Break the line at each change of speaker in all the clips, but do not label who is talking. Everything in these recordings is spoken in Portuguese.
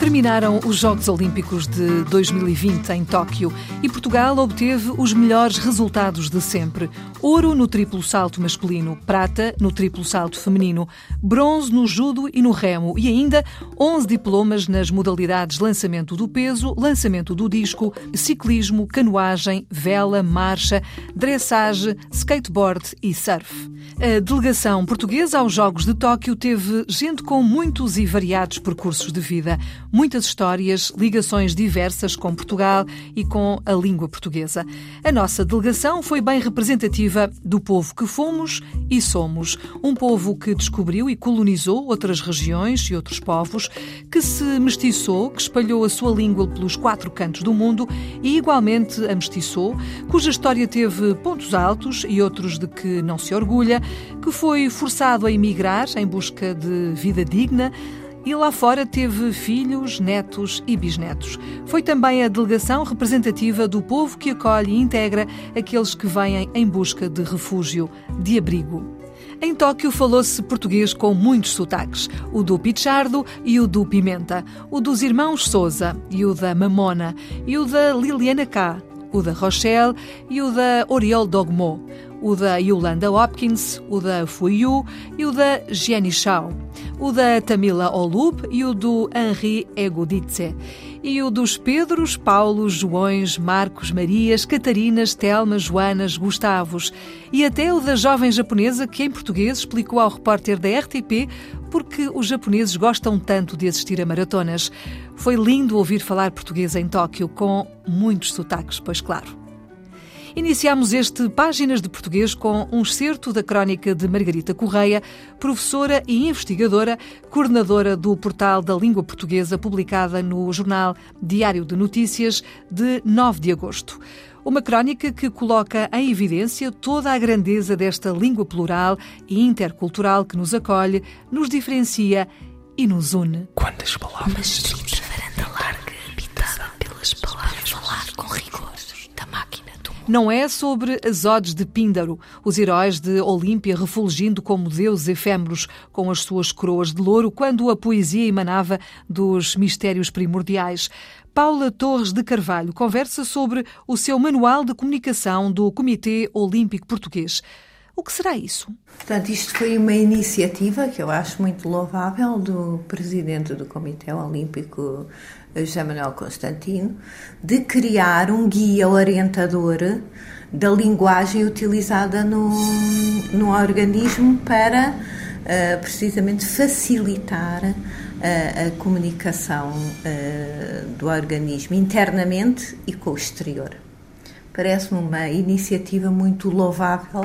Terminaram os Jogos Olímpicos de 2020 em Tóquio e Portugal obteve os melhores resultados de sempre. Ouro no triplo salto masculino, prata no triplo salto feminino, bronze no judo e no remo e ainda 11 diplomas nas modalidades lançamento do peso, lançamento do disco, ciclismo, canoagem, vela, marcha, dressage, skateboard e surf. A delegação portuguesa aos Jogos de Tóquio teve gente com muitos e variados percursos de vida muitas histórias, ligações diversas com Portugal e com a língua portuguesa. A nossa delegação foi bem representativa do povo que fomos e somos. Um povo que descobriu e colonizou outras regiões e outros povos, que se mestiçou, que espalhou a sua língua pelos quatro cantos do mundo e igualmente a mestiçou, cuja história teve pontos altos e outros de que não se orgulha, que foi forçado a emigrar em busca de vida digna, e lá fora teve filhos, netos e bisnetos. Foi também a delegação representativa do povo que acolhe e integra aqueles que vêm em busca de refúgio, de abrigo. Em Tóquio falou-se português com muitos sotaques, o do Pichardo e o do Pimenta, o dos irmãos Souza e o da Mamona, e o da Liliana K, o da Rochelle e o da Oriol Dogmo, o da Yolanda Hopkins, o da Fuyu e o da Jenny Shaw, o da Tamila Olub e o do Henri Eguditze, e o dos Pedros, Paulos, Joões, Marcos, Marias, Catarinas, Telmas, Joanas, Gustavos, e até o da jovem japonesa que em português explicou ao repórter da RTP porque os japoneses gostam tanto de assistir a maratonas. Foi lindo ouvir falar português em Tóquio, com muitos sotaques, pois claro. Iniciamos este Páginas de Português com um excerto da crónica de Margarita Correia, professora e investigadora, coordenadora do Portal da Língua Portuguesa, publicada no jornal Diário de Notícias de 9 de agosto. Uma crónica que coloca em evidência toda a grandeza desta língua plural e intercultural que nos acolhe, nos diferencia e nos une.
Quantas palavras
surgem varanda larga, habitada pelas palavras, falar com rigor da máquina
não é sobre as odes de Píndaro, os heróis de Olímpia refulgindo como deuses efêmeros com as suas coroas de louro, quando a poesia emanava dos mistérios primordiais. Paula Torres de Carvalho conversa sobre o seu manual de comunicação do Comitê Olímpico Português. O que será isso?
Portanto, isto foi uma iniciativa que eu acho muito louvável do presidente do Comitê Olímpico José Manuel Constantino, de criar um guia orientador da linguagem utilizada no, no organismo para uh, precisamente facilitar uh, a comunicação uh, do organismo internamente e com o exterior. Parece-me uma iniciativa muito louvável,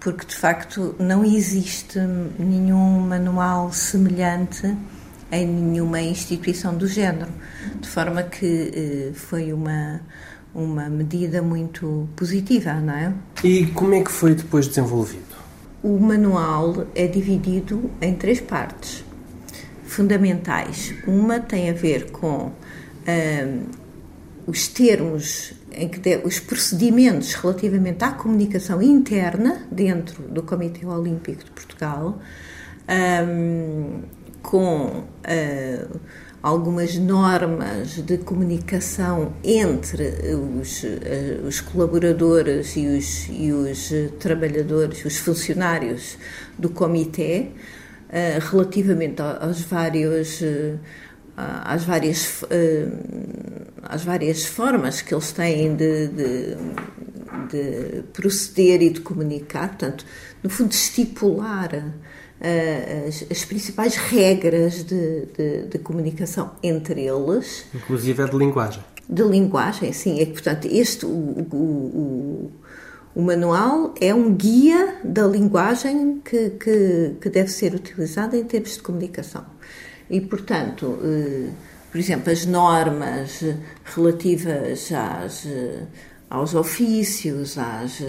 porque de facto não existe nenhum manual semelhante em nenhuma instituição do género, de forma que eh, foi uma, uma medida muito positiva, não é?
E como é que foi depois desenvolvido?
O manual é dividido em três partes fundamentais. Uma tem a ver com eh, os termos em que de, os procedimentos relativamente à comunicação interna dentro do Comitê Olímpico de Portugal. Um, com uh, algumas normas de comunicação entre os, uh, os colaboradores e os, e os trabalhadores, os funcionários do comitê, uh, relativamente aos vários às várias às várias formas que eles têm de, de, de proceder e de comunicar, portanto, no fundo estipular as, as, principais regras de, de, de, comunicação entre eles.
Inclusive é de linguagem.
De linguagem, sim. É que, portanto, este, o, o, o, o manual é um guia da linguagem que, que, que, deve ser utilizada em termos de comunicação. E, portanto, uh, por exemplo, as normas relativas às, aos ofícios, às,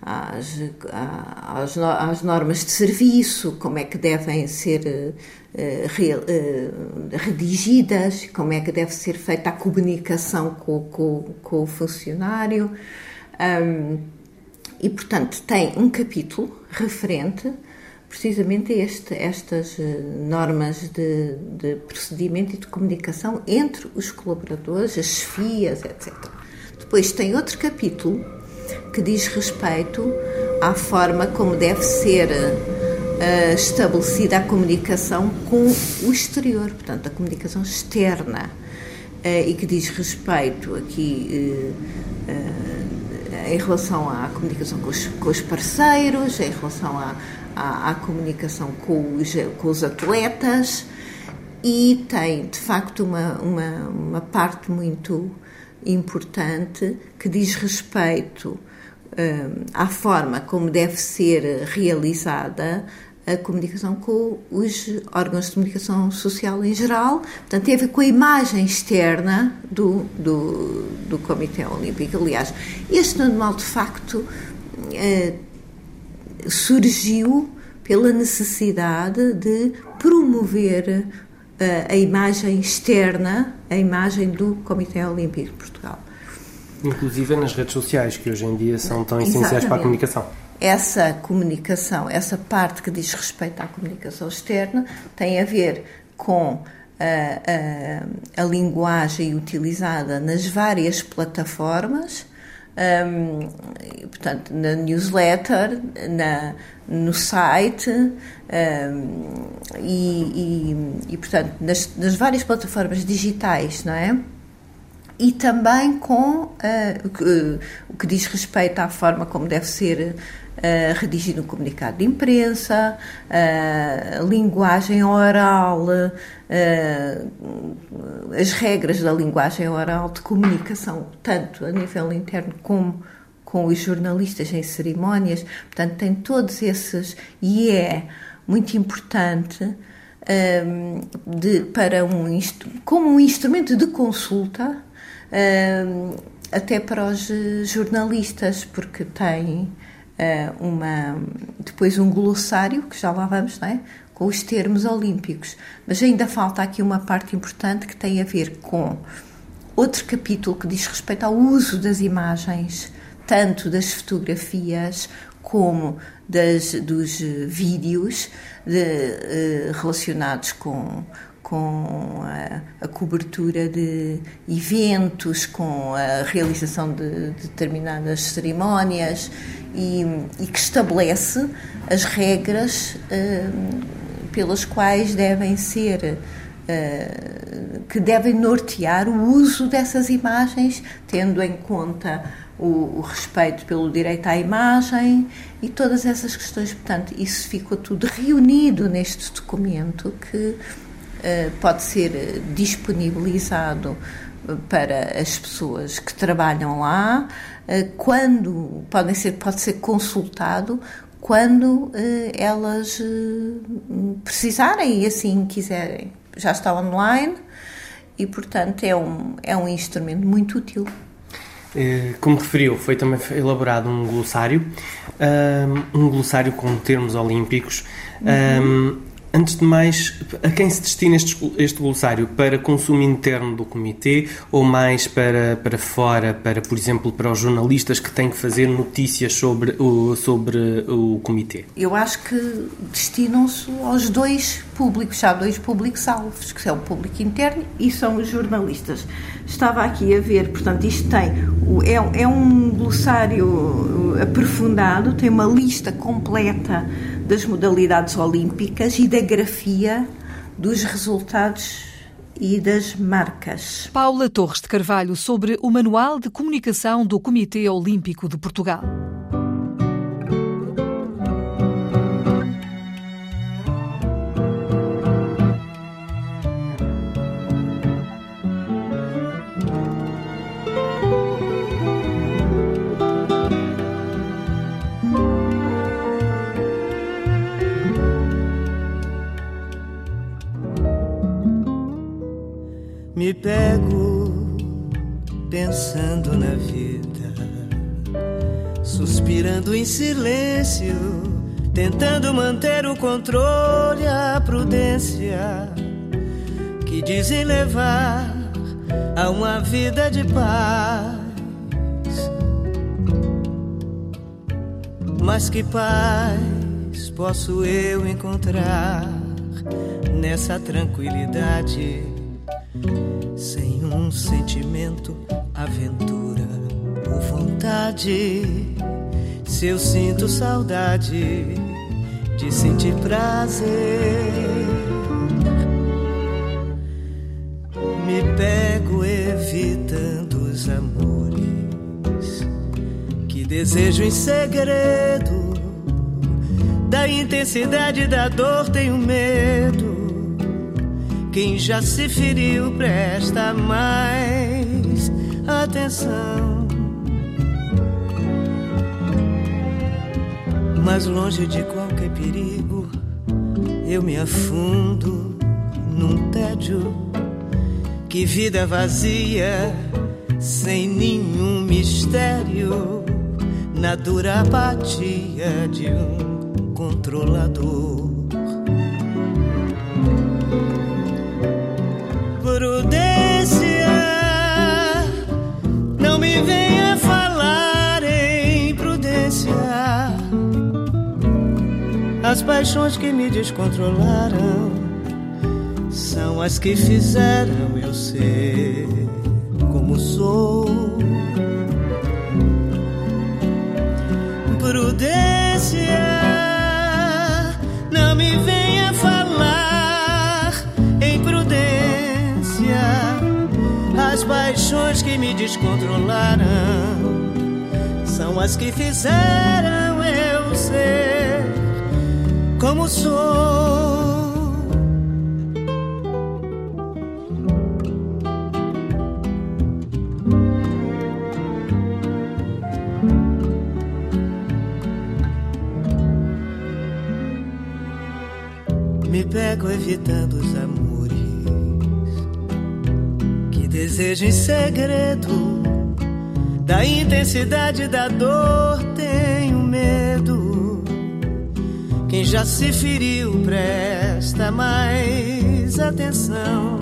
às, às, às, normas de serviço, como é que devem ser uh, redigidas, como é que deve ser feita a comunicação com, com, com o funcionário. E, portanto, tem um capítulo referente precisamente a este, estas eh, normas de, de, procedimento e de comunicação entre os colaboradores, as chefias, etc. Depois tem outro capítulo que diz respeito à forma como deve ser uh, estabelecida a comunicação com o exterior, portanto, a comunicação externa, uh, e que diz respeito aqui uh, em relação à comunicação com os, com os, parceiros, em relação à, à, à comunicação com os, com os atletas, e tem de facto uma, uma, uma parte muito importante que diz respeito à forma como deve ser realizada a comunicação com os órgãos de comunicação social em geral, portanto, tem a ver com a imagem externa do, do, do Comitê Olímpico. Aliás, este manual, de facto, eh, surgiu pela necessidade de promover eh, a imagem externa, a imagem do Comitê Olímpico de Portugal.
Inclusive nas redes sociais, que hoje em dia são tão essenciais Exatamente. para a comunicação
essa comunicação, essa parte que diz respeito à comunicação externa, tem a ver com a, a, a linguagem utilizada nas várias plataformas, um, portanto, na newsletter, na, no site um, e, e, e, portanto, nas, nas, várias plataformas digitais, não é? E também com uh, o, que, o que diz respeito à forma como deve ser redigindo um comunicado de imprensa, uh, linguagem oral, uh, as regras da linguagem oral de comunicação, tanto a nível interno como com os jornalistas em cerimónias. Portanto, tem todos esses. E é muito importante. Um, de, para um, como um instrumento de consulta um, até para os jornalistas, porque tem eh, uma, depois um glossário, que já lá vamos, não é? com os termos olímpicos. Mas ainda falta aqui uma parte importante que tem a ver com outro capítulo que diz respeito ao uso das imagens, tanto das fotografias como das, dos vídeos de, uh, relacionados com, com a, a, cobertura de eventos, com a realização de, de determinadas cerimónias e, e, que estabelece as regras uh, pelas quais devem ser uh, que devem nortear o uso dessas imagens, tendo em conta o, o, respeito pelo direito à imagem e todas essas questões. Portanto, isso ficou tudo reunido neste documento que eh, pode ser disponibilizado para as pessoas que trabalham lá, eh, quando podem ser, pode ser consultado quando eh, elas precisarem e assim quiserem. Já está online e, portanto, é um, é um instrumento muito útil.
Como referiu, foi também elaborado um glossário, um glossário com termos olímpicos. Uhum. Um, Antes de mais, a quem se destina este, este glossário? Para consumo interno do comitê ou mais para, para fora, para, por exemplo, para os jornalistas que têm que fazer notícias sobre o, sobre o comitê?
Eu acho que destinam-se aos dois públicos, há dois públicos-alvos, que é o público interno e são os jornalistas. Estava aqui a ver, portanto, isto tem, é, é um glossário aprofundado, tem uma lista completa das modalidades olímpicas e da grafia dos resultados e das marcas.
Paula Torres de Carvalho sobre o Manual de Comunicação do Comitê Olímpico de Portugal.
Pensando na vida, suspirando em silêncio, tentando manter o controle, a prudência que dizem levar a uma vida de paz. Mas que paz posso eu encontrar nessa tranquilidade? Um sentimento, aventura ou vontade. Se eu sinto saudade de sentir prazer, me pego evitando os amores que desejo em segredo. Da intensidade da dor tenho medo. Quem já se feriu presta mais atenção. Mas longe de qualquer perigo, eu me afundo num tédio. Que vida vazia, sem nenhum mistério, na dura apatia de um controlador. As paixões que me descontrolaram são as que fizeram eu ser como sou. Prudência, não me venha falar em prudência. As paixões que me descontrolaram são as que fizeram eu ser como sou. Me pego evitando os amores que desejo em segredo. Da intensidade da dor tenho medo. Quem já se feriu presta mais atenção.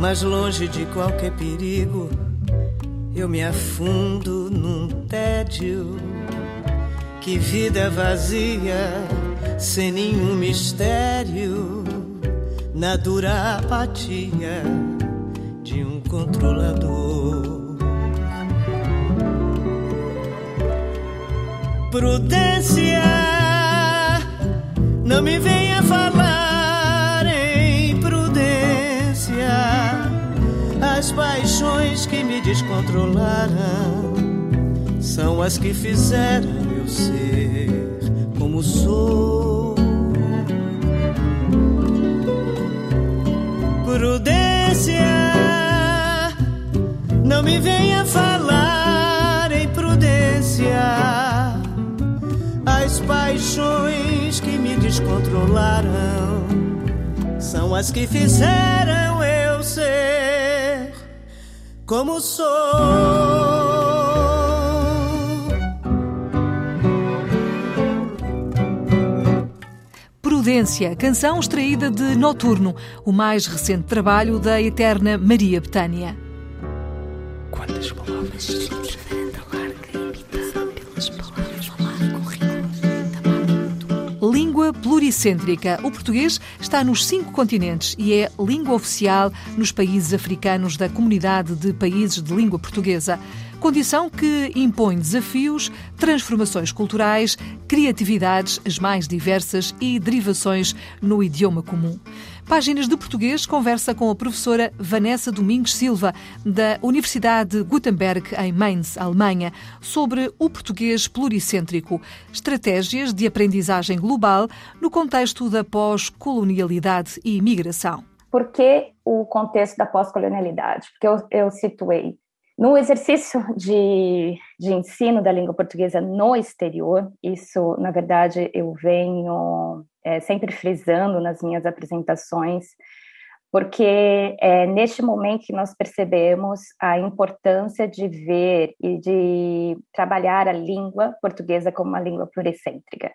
Mas longe de qualquer perigo, eu me afundo num tédio. Que vida vazia, sem nenhum mistério, na dura apatia de um controlador. Prudência, não me venha falar em prudência. As paixões que me descontrolaram são as que fizeram eu ser como sou. Prudência, não me venha falar paixões que me descontrolaram são as que fizeram eu ser como sou.
Prudência, canção extraída de Noturno, o mais recente trabalho da eterna Maria Betânia.
Quantas palavras?
Pluricêntrica. O português está nos cinco continentes e é língua oficial nos países africanos da Comunidade de Países de Língua Portuguesa. Condição que impõe desafios, transformações culturais, criatividades as mais diversas e derivações no idioma comum. Páginas de Português conversa com a professora Vanessa Domingos Silva, da Universidade Gutenberg, em Mainz, Alemanha, sobre o português pluricêntrico, estratégias de aprendizagem global no contexto da pós-colonialidade e imigração.
Por que o contexto da pós-colonialidade? Porque eu, eu situei no exercício de, de ensino da língua portuguesa no exterior, isso, na verdade, eu venho é, sempre frisando nas minhas apresentações, porque é neste momento que nós percebemos a importância de ver e de trabalhar a língua portuguesa como uma língua pluricêntrica.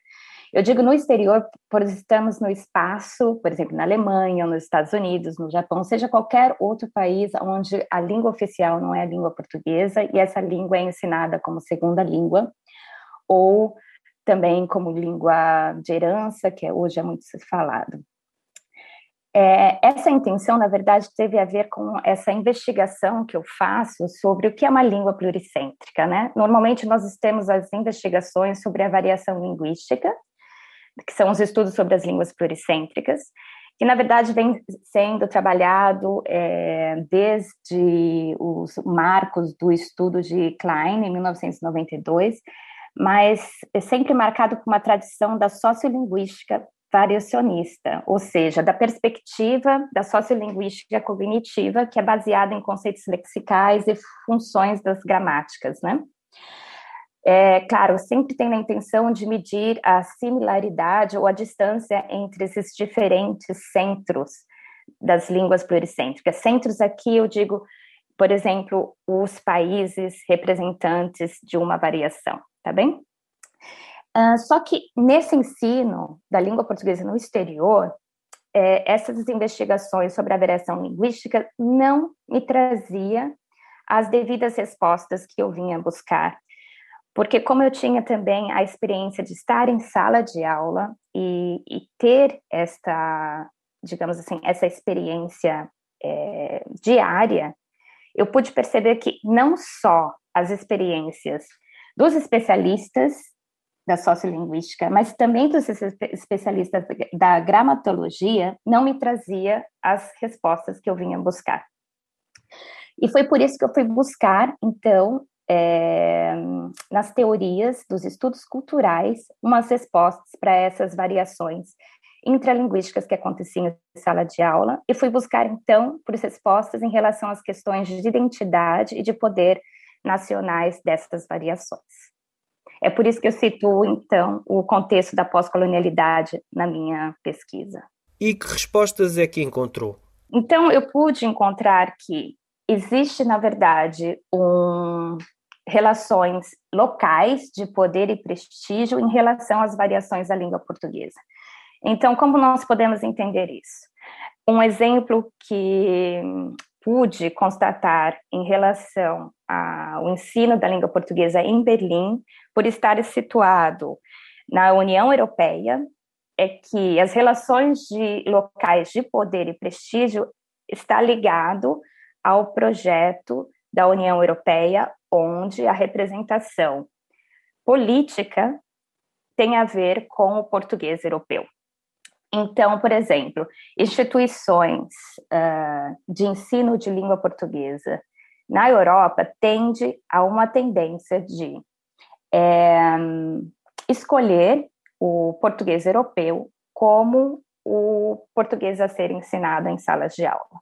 Eu digo no exterior, por estamos no espaço, por exemplo, na Alemanha, nos Estados Unidos, no Japão, seja qualquer outro país onde a língua oficial não é a língua portuguesa e essa língua é ensinada como segunda língua, ou também como língua de herança, que hoje é muito falado. É, essa intenção, na verdade, teve a ver com essa investigação que eu faço sobre o que é uma língua pluricêntrica, né? Normalmente nós temos as investigações sobre a variação linguística, que são os estudos sobre as línguas pluricêntricas, que na verdade vem sendo trabalhado é, desde os marcos do estudo de Klein, em 1992, mas é sempre marcado por uma tradição da sociolinguística variacionista, ou seja, da perspectiva da sociolinguística cognitiva, que é baseada em conceitos lexicais e funções das gramáticas, né? É, claro, sempre tem a intenção de medir a similaridade ou a distância entre esses diferentes centros das línguas pluricêntricas. Centros aqui eu digo, por exemplo, os países representantes de uma variação, tá bem? Uh, só que nesse ensino da língua portuguesa no exterior, é, essas investigações sobre a variação linguística não me trazia as devidas respostas que eu vinha buscar porque como eu tinha também a experiência de estar em sala de aula e, e ter esta, digamos assim, essa experiência é, diária, eu pude perceber que não só as experiências dos especialistas da sociolinguística, mas também dos especialistas da gramatologia não me trazia as respostas que eu vinha buscar. E foi por isso que eu fui buscar, então, é, nas teorias dos estudos culturais umas respostas para essas variações intralinguísticas que aconteciam em sala de aula e fui buscar então por respostas em relação às questões de identidade e de poder nacionais dessas variações. É por isso que eu situo então o contexto da pós-colonialidade na minha pesquisa.
E que respostas é que encontrou?
Então eu pude encontrar que existe na verdade um relações locais de poder e prestígio em relação às variações da língua portuguesa. Então, como nós podemos entender isso? Um exemplo que pude constatar em relação ao ensino da língua portuguesa em Berlim, por estar situado na União Europeia, é que as relações de locais de poder e prestígio está ligado ao projeto da União Europeia, onde a representação política tem a ver com o português europeu. Então, por exemplo, instituições uh, de ensino de língua portuguesa na Europa tende a uma tendência de é, escolher o português europeu como o português a ser ensinado em salas de aula.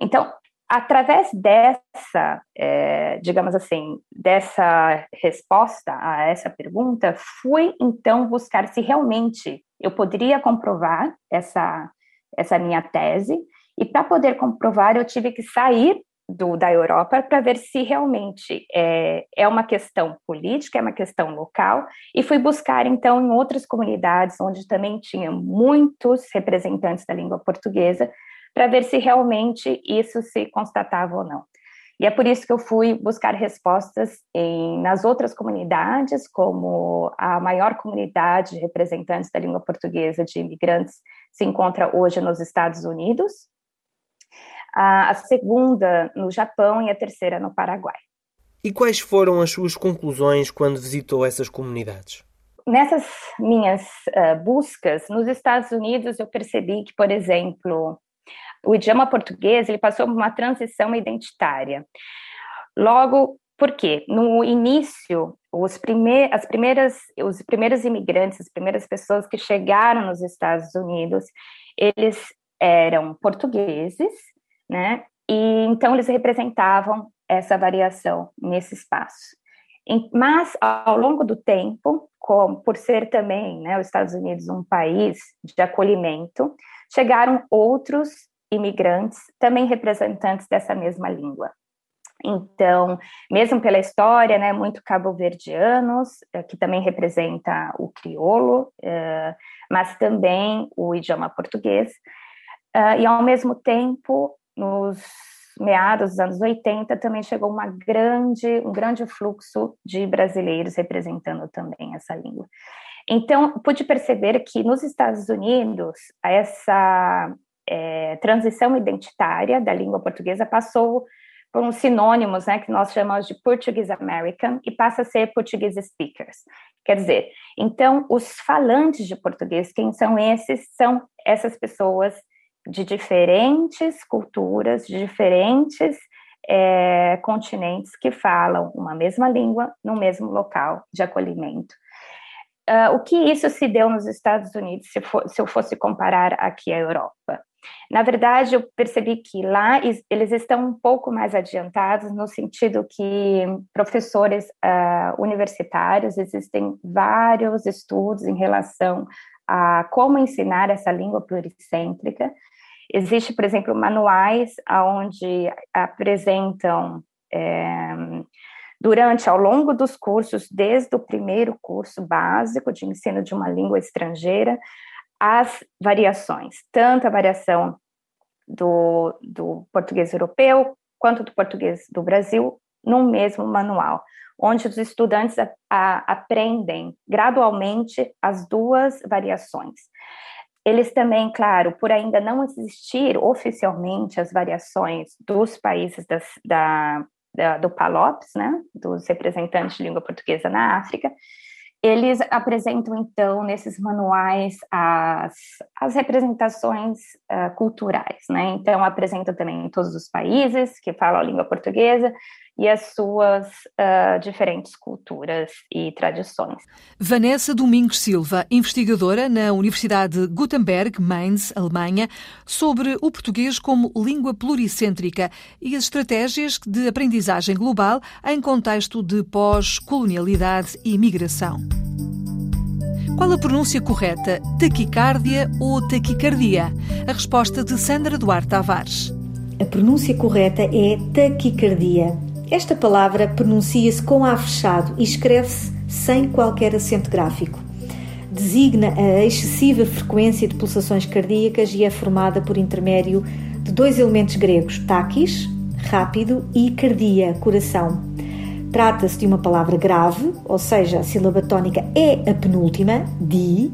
Então, através dessa, é, digamos assim, dessa resposta a essa pergunta, fui então buscar se realmente eu poderia comprovar essa, essa minha tese, e para poder comprovar, eu tive que sair do, da Europa para ver se realmente é, é uma questão política, é uma questão local, e fui buscar então em outras comunidades onde também tinha muitos representantes da língua portuguesa para ver se realmente isso se constatava ou não. E é por isso que eu fui buscar respostas em, nas outras comunidades, como a maior comunidade de representantes da língua portuguesa de imigrantes se encontra hoje nos Estados Unidos, a, segunda no Japão e a terceira no Paraguai.
E quais foram as suas conclusões quando visitou essas comunidades?
Nessas minhas uh, buscas, nos Estados Unidos, eu percebi que, por exemplo, o idioma português ele passou por uma transição identitária. Logo, por quê? No início, os, primeir, as primeiras, os primeiros imigrantes, as primeiras pessoas que chegaram nos Estados Unidos, eles eram portugueses, né? E então eles representavam essa variação nesse espaço. Mas ao longo do tempo, como, por ser também né, os Estados Unidos um país de acolhimento, chegaram outros imigrantes, também representantes dessa mesma língua. Então, mesmo pela história, né, muito cabo-verdianos, eh, que também representa o crioulo, eh, mas também o idioma português, eh, e ao mesmo tempo, nos meados dos anos 80, também chegou uma grande, um grande fluxo de brasileiros representando também essa língua. Então, pude perceber que nos Estados Unidos, essa é, transição identitária da língua portuguesa passou por uns sinônimos, né, que nós chamamos de Portuguese American, e passa a ser Portuguese Speakers. Quer dizer, então, os falantes de português, quem são esses? São essas pessoas de diferentes culturas, de diferentes é, continentes que falam uma mesma língua no mesmo local de acolhimento. Uh, o que isso se deu nos Estados Unidos, se, for, se eu fosse comparar aqui à Europa? Na verdade, eu percebi que lá eles estão um pouco mais adiantados, no sentido que professores uh, universitários, existem vários estudos em relação a como ensinar essa língua pluricêntrica. Existe, por exemplo, manuais onde apresentam é, durante, ao longo dos cursos, desde o primeiro curso básico de ensino de uma língua estrangeira, as variações, tanto a variação do, do português europeu quanto do português do Brasil, no mesmo manual, onde os estudantes a, a, aprendem gradualmente as duas variações. Eles também, claro, por ainda não existir oficialmente as variações dos países das, da, da, do PALOPS, né, dos representantes de língua portuguesa na África, eles apresentam, então, nesses manuais as, as representações uh, culturais, né? Então, apresentam também em todos os países que falam a língua portuguesa e as suas uh, diferentes culturas e tradições.
Vanessa Domingos Silva, investigadora na Universidade Gutenberg, Mainz, Alemanha, sobre o português como língua pluricêntrica e as estratégias de aprendizagem global em contexto de pós-colonialidade e migração. Qual a pronúncia correta, taquicárdia ou taquicardia? A resposta de Sandra Duarte Tavares.
A pronúncia correta é taquicardia. Esta palavra pronuncia-se com A fechado e escreve-se sem qualquer acento gráfico. Designa a excessiva frequência de pulsações cardíacas e é formada por intermédio de dois elementos gregos, taquis, rápido, e cardia, coração. Trata-se de uma palavra grave, ou seja, a sílaba tónica é a penúltima, di,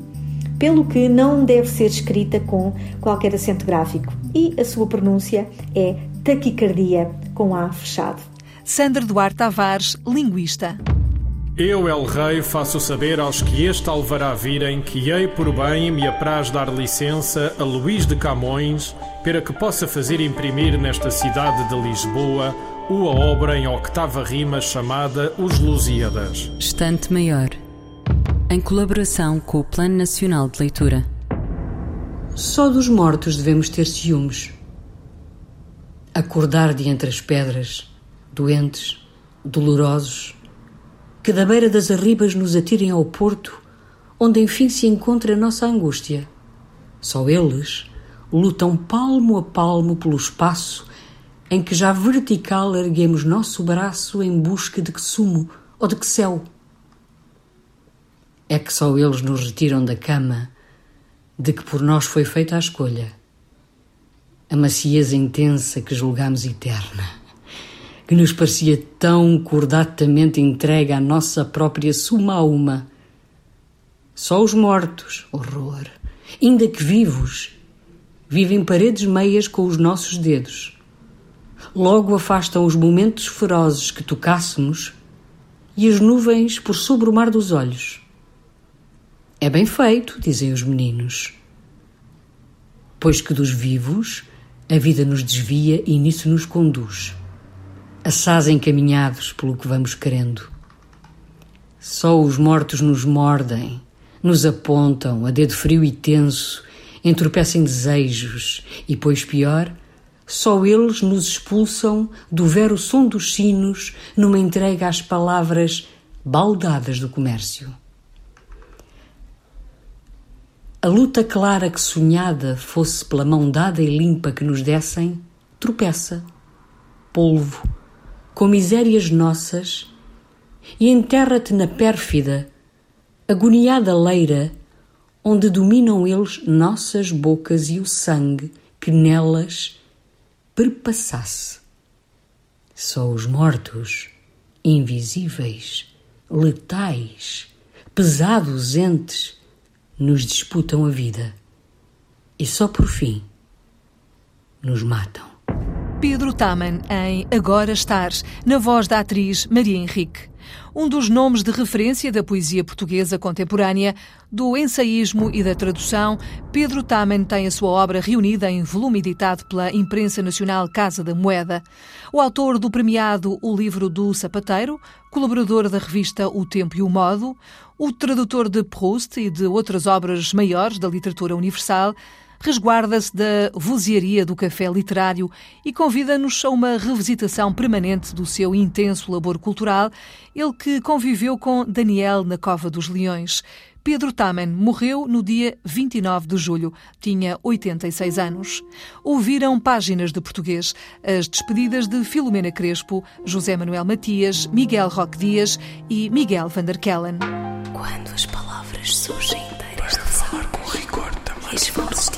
pelo que não deve ser escrita com qualquer acento gráfico e a sua pronúncia é taquicardia, com A fechado.
Sandra Duarte Tavares, linguista.
Eu, El Rei, faço saber aos que este alvará virem que hei por bem me apraz dar licença a Luís de Camões para que possa fazer imprimir nesta cidade de Lisboa uma obra em octava rima chamada Os Lusíadas.
Estante Maior, em colaboração com o Plano Nacional de Leitura.
Só dos mortos devemos ter ciúmes. Acordar de entre as pedras doentes, dolorosos, que da beira das arribas nos atirem ao porto, onde enfim se encontra a nossa angústia. Só eles lutam palmo a palmo pelo espaço em que já vertical erguemos nosso braço em busca de que sumo ou de que céu. É que só eles nos retiram da cama de que por nós foi feita a escolha, a macieza intensa que julgamos eterna que nos parecia tão cordatamente entregue à nossa própria suma a uma. Só os mortos, horror, ainda que vivos, vivem paredes meias com os nossos dedos. Logo afastam os momentos ferozes que tocássemos e as nuvens por sobre o mar dos olhos. É bem feito, dizem os meninos. Pois que dos vivos a vida nos desvia e nisso nos conduz assaz encaminhados pelo que vamos querendo. Só os mortos nos mordem, nos apontam a dedo frio e tenso, entorpecem desejos e, pois pior, só eles nos expulsam do vero som dos sinos numa entrega às palavras baldadas do comércio. a luta clara que sonhada fosse pela mão dada e limpa que nos dessem, tropeça, polvo, com misérias nossas, e enterra-te na pérfida, agoniada leira, onde dominam eles nossas bocas e o sangue que nelas perpassasse. Só os mortos, invisíveis, letais, pesados entes, nos disputam a vida e só por fim nos matam.
Pedro Taman em Agora Estás, na voz da atriz Maria Henrique. Um dos nomes de referência da poesia portuguesa contemporânea, do ensaísmo e da tradução, Pedro Taman tem a sua obra reunida em volume editado pela imprensa nacional Casa da Moeda. O autor do premiado O Livro do Sapateiro, colaborador da revista O Tempo e o Modo, o tradutor de Proust e de outras obras maiores da literatura universal, resguarda-se da vozearia do café literário e convida-nos a uma revisitação permanente do seu intenso labor cultural, ele que conviveu com Daniel na Cova dos Leões. Pedro Taman morreu no dia 29 de julho. Tinha 86 anos. Ouviram páginas de português, as despedidas de Filomena Crespo, José Manuel Matias, Miguel Roque Dias e Miguel van der Kellen.
Quando as palavras surgem inteiras de falar com rigor também.